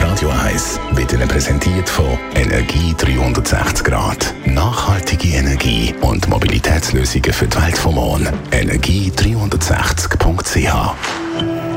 Radio 1 wird Ihnen präsentiert von Energie 360 Grad. Nachhaltige Energie und Mobilitätslösungen für die Welt vom Morgen. Energie360.ch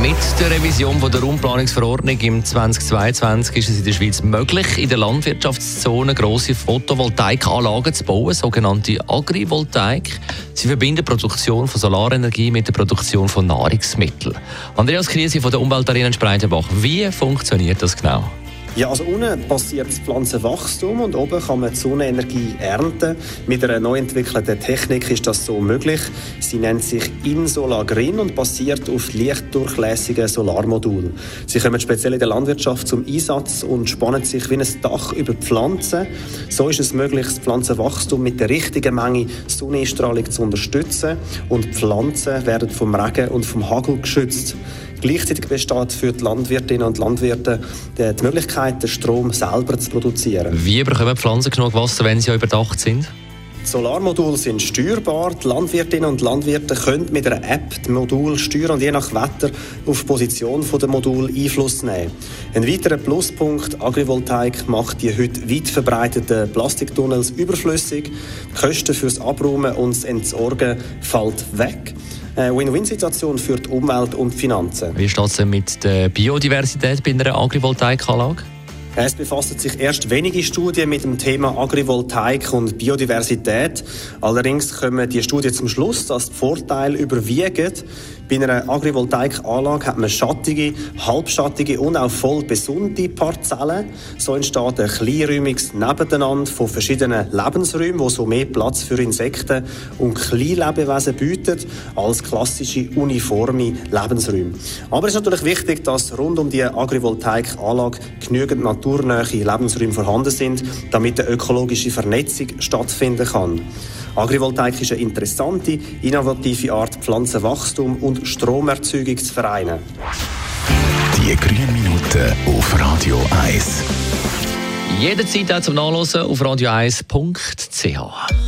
mit der Revision von der Raumplanungsverordnung im 2022 ist es in der Schweiz möglich, in der Landwirtschaftszone grosse Photovoltaikanlagen zu bauen, sogenannte Agrivoltaik. Sie verbinden die Produktion von Solarenergie mit der Produktion von Nahrungsmitteln. Andreas Krise von der Umweltarena Spreitenbach, wie funktioniert das genau? Ja, also unten passiert das Pflanzenwachstum und oben kann man die Sonnenenergie ernten. Mit einer neu entwickelten Technik ist das so möglich. Sie nennt sich Insola Green und basiert auf lichtdurchlässigen Solarmodulen. Sie kommen speziell in der Landwirtschaft zum Einsatz und spannen sich wie ein Dach über die Pflanzen. So ist es möglich, das Pflanzenwachstum mit der richtigen Menge Sonnenstrahlung zu unterstützen und Pflanzen werden vom Regen und vom Hagel geschützt. Gleichzeitig besteht für die Landwirtinnen und Landwirte die Möglichkeit, den Strom selber zu produzieren. Wie bekommen Pflanzen genug Wasser, wenn sie überdacht sind? Die Solarmodule sind steuerbar. Die Landwirtinnen und Landwirte können mit einer App das Modul steuern und je nach Wetter auf die Position des Modul Einfluss nehmen. Ein weiterer Pluspunkt, Agrivoltaik macht die heute weit verbreiteten Plastiktunnels überflüssig. Die Kosten fürs Abräumen und das Entsorgen fällt weg. Win-Win-Situation für die Umwelt und die Finanzen. Wie steht es mit der Biodiversität bei einer Agrivoltaikanlage? Es befassen sich erst wenige Studien mit dem Thema Agrivoltaik und Biodiversität. Allerdings kommen die Studien zum Schluss, dass die Vorteile überwiegen. Bei einer Agrivoltaikanlage hat man schattige, halbschattige und auch voll besonnte Parzellen. So entsteht ein kleinräumiges Nebeneinander von verschiedenen Lebensräumen, wo so mehr Platz für Insekten und Kleinlebewesen bietet als klassische uniforme Lebensräume. Aber es ist natürlich wichtig, dass rund um die Agrivoltaikanlage genügend naturnähe Lebensräume vorhanden sind, damit eine ökologische Vernetzung stattfinden kann. Agrivoltaik ist eine interessante, innovative Art, Pflanzenwachstum und Stromerzeugung zu vereinen. Die grünen Minuten auf Radio 1. Jederzeit auch zum Nachlesen auf radio1.ch.